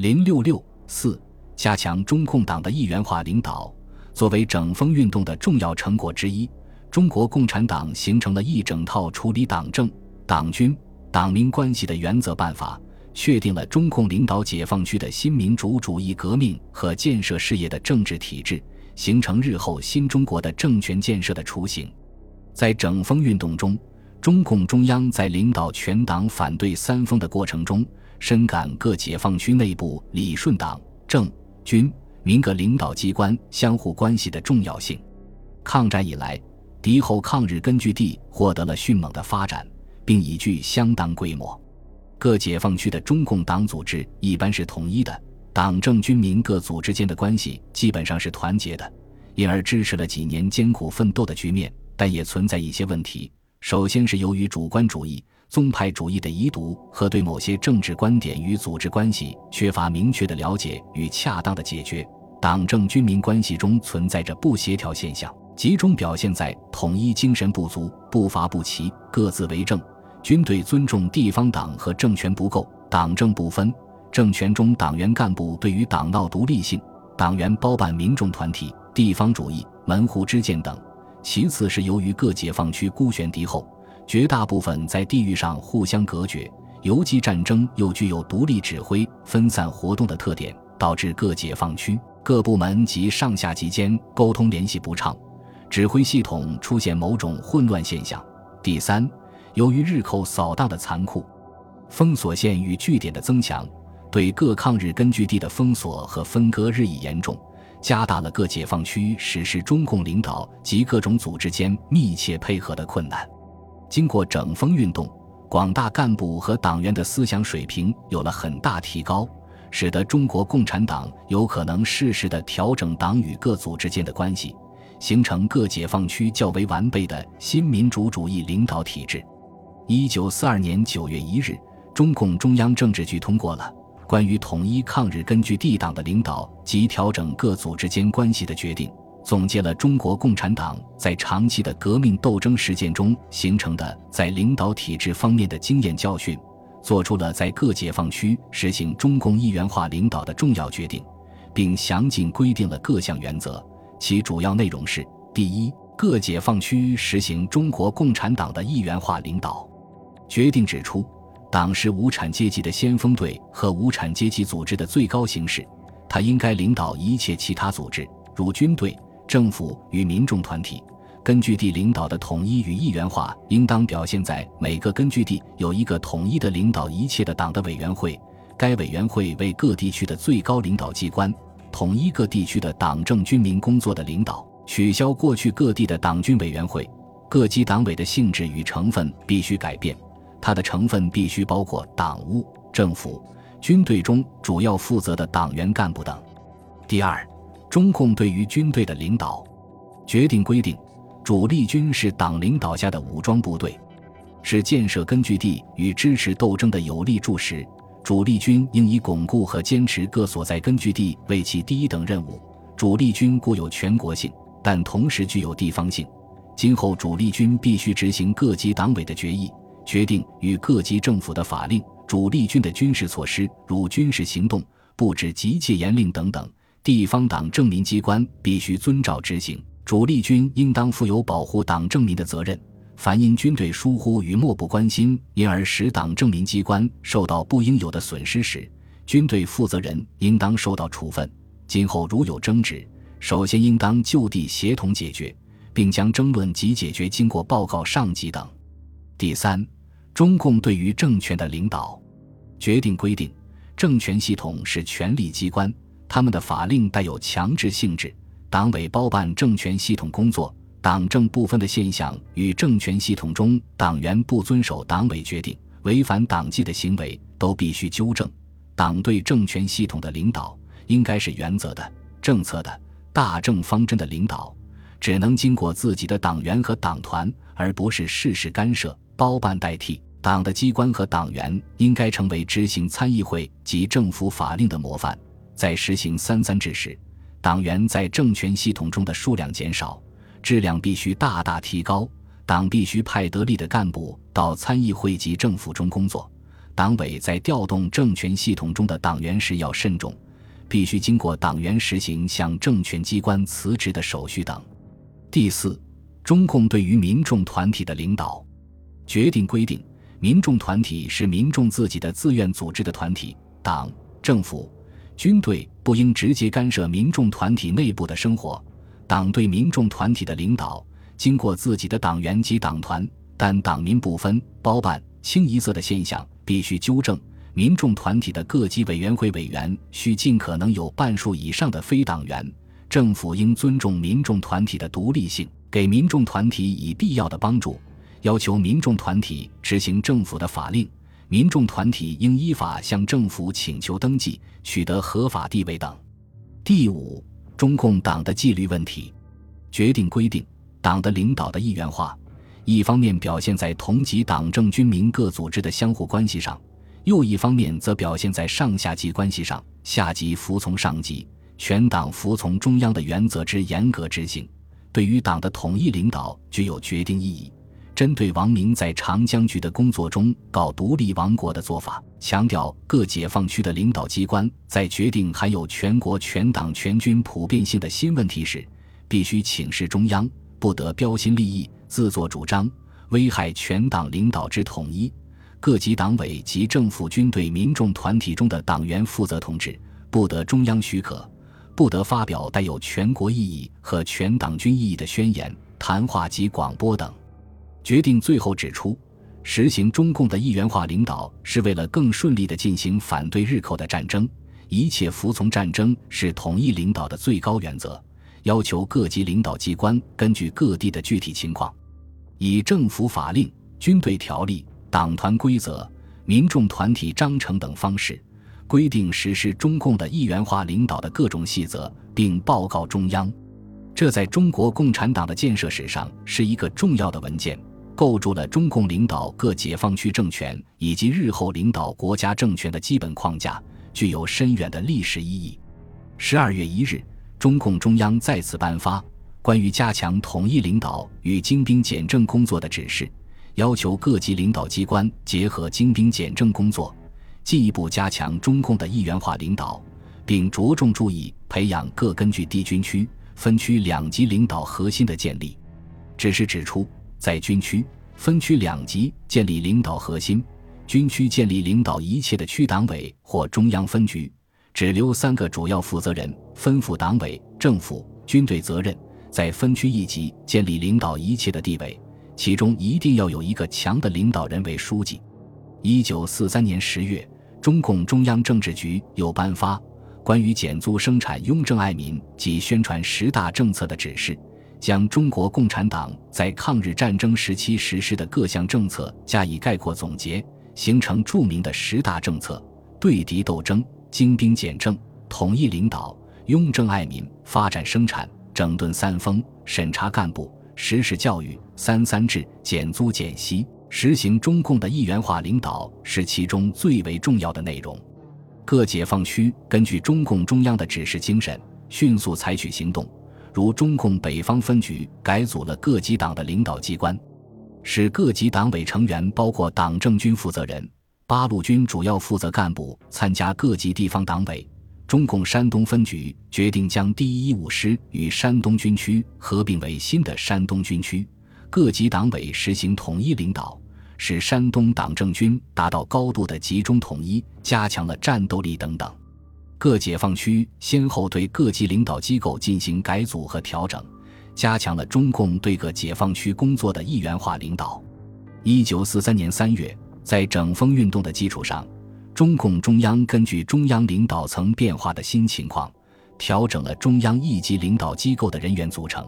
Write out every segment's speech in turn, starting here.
零六六四，加强中共党的一元化领导。作为整风运动的重要成果之一，中国共产党形成了一整套处理党政、党军、党民关系的原则办法，确定了中共领导解放区的新民主主义革命和建设事业的政治体制，形成日后新中国的政权建设的雏形。在整风运动中，中共中央在领导全党反对三风的过程中，深感各解放区内部理顺党政军民各领导机关相互关系的重要性。抗战以来，敌后抗日根据地获得了迅猛的发展，并已具相当规模。各解放区的中共党组织一般是统一的，党政军民各组织间的关系基本上是团结的，因而支持了几年艰苦奋斗的局面。但也存在一些问题。首先是由于主观主义、宗派主义的遗毒和对某些政治观点与组织关系缺乏明确的了解与恰当的解决，党政军民关系中存在着不协调现象，集中表现在统一精神不足、步伐不齐、各自为政；军队尊重地方党和政权不够，党政不分；政权中党员干部对于党闹独立性、党员包办民众团体、地方主义、门户之见等。其次是由于各解放区孤悬敌后，绝大部分在地域上互相隔绝，游击战争又具有独立指挥、分散活动的特点，导致各解放区各部门及上下级间沟通联系不畅，指挥系统出现某种混乱现象。第三，由于日寇扫荡的残酷，封锁线与据点的增强，对各抗日根据地的封锁和分割日益严重。加大了各解放区实施中共领导及各种组织间密切配合的困难。经过整风运动，广大干部和党员的思想水平有了很大提高，使得中国共产党有可能适时地调整党与各组织间的关系，形成各解放区较为完备的新民主主义领导体制。一九四二年九月一日，中共中央政治局通过了。关于统一抗日根据地党的领导及调整各组织间关系的决定，总结了中国共产党在长期的革命斗争实践中形成的在领导体制方面的经验教训，做出了在各解放区实行中共一元化领导的重要决定，并详尽规定了各项原则。其主要内容是：第一，各解放区实行中国共产党的一元化领导。决定指出。党是无产阶级的先锋队和无产阶级组织的最高形式，它应该领导一切其他组织，如军队、政府与民众团体。根据地领导的统一与一元化，应当表现在每个根据地有一个统一的领导一切的党的委员会，该委员会为各地区的最高领导机关，统一各地区的党政军民工作的领导。取消过去各地的党军委员会，各级党委的性质与成分必须改变。它的成分必须包括党务、政府、军队中主要负责的党员干部等。第二，中共对于军队的领导决定规定，主力军是党领导下的武装部队，是建设根据地与支持斗争的有力助石。主力军应以巩固和坚持各所在根据地为其第一等任务。主力军固有全国性，但同时具有地方性。今后主力军必须执行各级党委的决议。决定与各级政府的法令、主力军的军事措施，如军事行动、布置及戒严令等等，地方党政民机关必须遵照执行。主力军应当负有保护党政民的责任。凡因军队疏忽与漠不关心，因而使党政民机关受到不应有的损失时，军队负责人应当受到处分。今后如有争执，首先应当就地协同解决，并将争论及解决经过报告上级等。第三，中共对于政权的领导决定规定，政权系统是权力机关，他们的法令带有强制性质，党委包办政权系统工作，党政不分的现象与政权系统中党员不遵守党委决定、违反党纪的行为都必须纠正。党对政权系统的领导应该是原则的、政策的、大政方针的领导，只能经过自己的党员和党团，而不是事事干涉。包办代替党的机关和党员应该成为执行参议会及政府法令的模范。在实行三三制时，党员在政权系统中的数量减少，质量必须大大提高。党必须派得力的干部到参议会及政府中工作，党委在调动政权系统中的党员时要慎重，必须经过党员实行向政权机关辞职的手续等。第四，中共对于民众团体的领导决定规定，民众团体是民众自己的自愿组织的团体，党、政府、军队不应直接干涉民众团体内部的生活。党对民众团体的领导，经过自己的党员及党团，但党民不分、包办、清一色的现象。必须纠正民众团体的各级委员会委员需尽可能有半数以上的非党员。政府应尊重民众团体的独立性，给民众团体以必要的帮助，要求民众团体执行政府的法令。民众团体应依法向政府请求登记，取得合法地位等。第五，中共党的纪律问题，决定规定党的领导的意愿化。一方面表现在同级党政军民各组织的相互关系上，又一方面则表现在上下级关系上。下级服从上级，全党服从中央的原则之严格执行，对于党的统一领导具有决定意义。针对王明在长江局的工作中搞独立王国的做法，强调各解放区的领导机关在决定含有全国全党全军普遍性的新问题时，必须请示中央，不得标新立异。自作主张，危害全党领导之统一。各级党委及政府军队民众团体中的党员负责同志，不得中央许可，不得发表带有全国意义和全党军意义的宣言、谈话及广播等。决定最后指出，实行中共的一元化领导，是为了更顺利地进行反对日寇的战争。一切服从战争是统一领导的最高原则。要求各级领导机关根据各地的具体情况。以政府法令、军队条例、党团规则、民众团体章程等方式，规定实施中共的一元化领导的各种细则，并报告中央。这在中国共产党的建设史上是一个重要的文件，构筑了中共领导各解放区政权以及日后领导国家政权的基本框架，具有深远的历史意义。十二月一日，中共中央再次颁发。关于加强统一领导与精兵简政工作的指示，要求各级领导机关结合精兵简政工作，进一步加强中共的一元化领导，并着重注意培养各根据地军区、分区两级领导核心的建立。指示指出，在军区、分区两级建立领导核心，军区建立领导一切的区党委或中央分局，只留三个主要负责人，分赴党委、政府、军队责任。在分区一级建立领导一切的地位，其中一定要有一个强的领导人为书记。一九四三年十月，中共中央政治局又颁发关于减租生产、雍正爱民及宣传十大政策的指示，将中国共产党在抗日战争时期实施的各项政策加以概括总结，形成著名的十大政策：对敌斗争、精兵简政、统一领导、拥政爱民、发展生产。整顿三风，审查干部，实施教育，三三制，减租减息，实行中共的一元化领导是其中最为重要的内容。各解放区根据中共中央的指示精神，迅速采取行动。如中共北方分局改组了各级党的领导机关，使各级党委成员包括党政军负责人、八路军主要负责干部参加各级地方党委。中共山东分局决定将第一五师与山东军区合并为新的山东军区，各级党委实行统一领导，使山东党政军达到高度的集中统一，加强了战斗力等等。各解放区先后对各级领导机构进行改组和调整，加强了中共对各解放区工作的一元化领导。一九四三年三月，在整风运动的基础上。中共中央根据中央领导层变化的新情况，调整了中央一级领导机构的人员组成。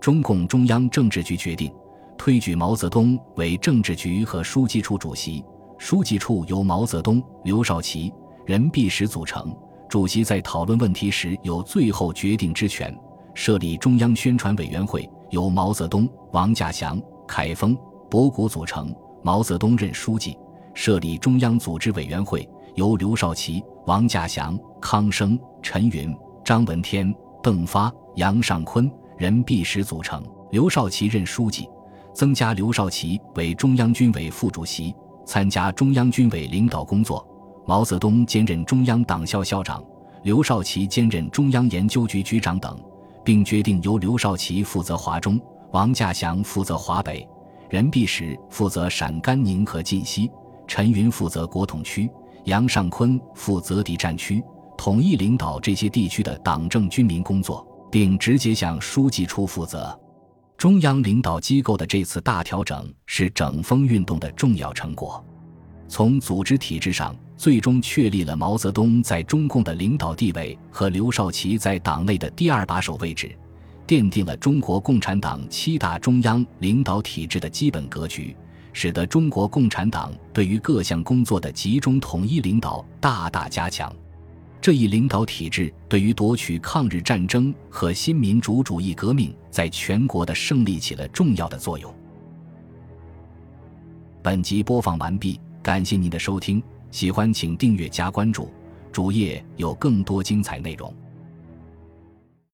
中共中央政治局决定推举毛泽东为政治局和书记处主席，书记处由毛泽东、刘少奇、任弼时组成，主席在讨论问题时有最后决定之权。设立中央宣传委员会，由毛泽东、王稼祥、凯丰、博古组成，毛泽东任书记。设立中央组织委员会，由刘少奇、王稼祥、康生、陈云、张闻天、邓发、杨尚昆、任弼时组成，刘少奇任书记，增加刘少奇为中央军委副主席，参加中央军委领导工作。毛泽东兼任中央党校校长，刘少奇兼任中央研究局局长等，并决定由刘少奇负责华中，王稼祥负责华北，任弼时负责陕甘宁和晋西，陈云负责国统区，杨尚昆负责敌占区，统一领导这些地区的党政军民工作，并直接向书记处负责。中央领导机构的这次大调整是整风运动的重要成果。从组织体制上，最终确立了毛泽东在中共的领导地位和刘少奇在党内的第二把手位置，奠定了中国共产党七大中央领导体制的基本格局，使得中国共产党对于各项工作的集中统一领导大大加强。这一领导体制对于夺取抗日战争和新民主主义革命在全国的胜利起了重要的作用。本集播放完毕。感谢您的收听，喜欢请订阅加关注，主页有更多精彩内容。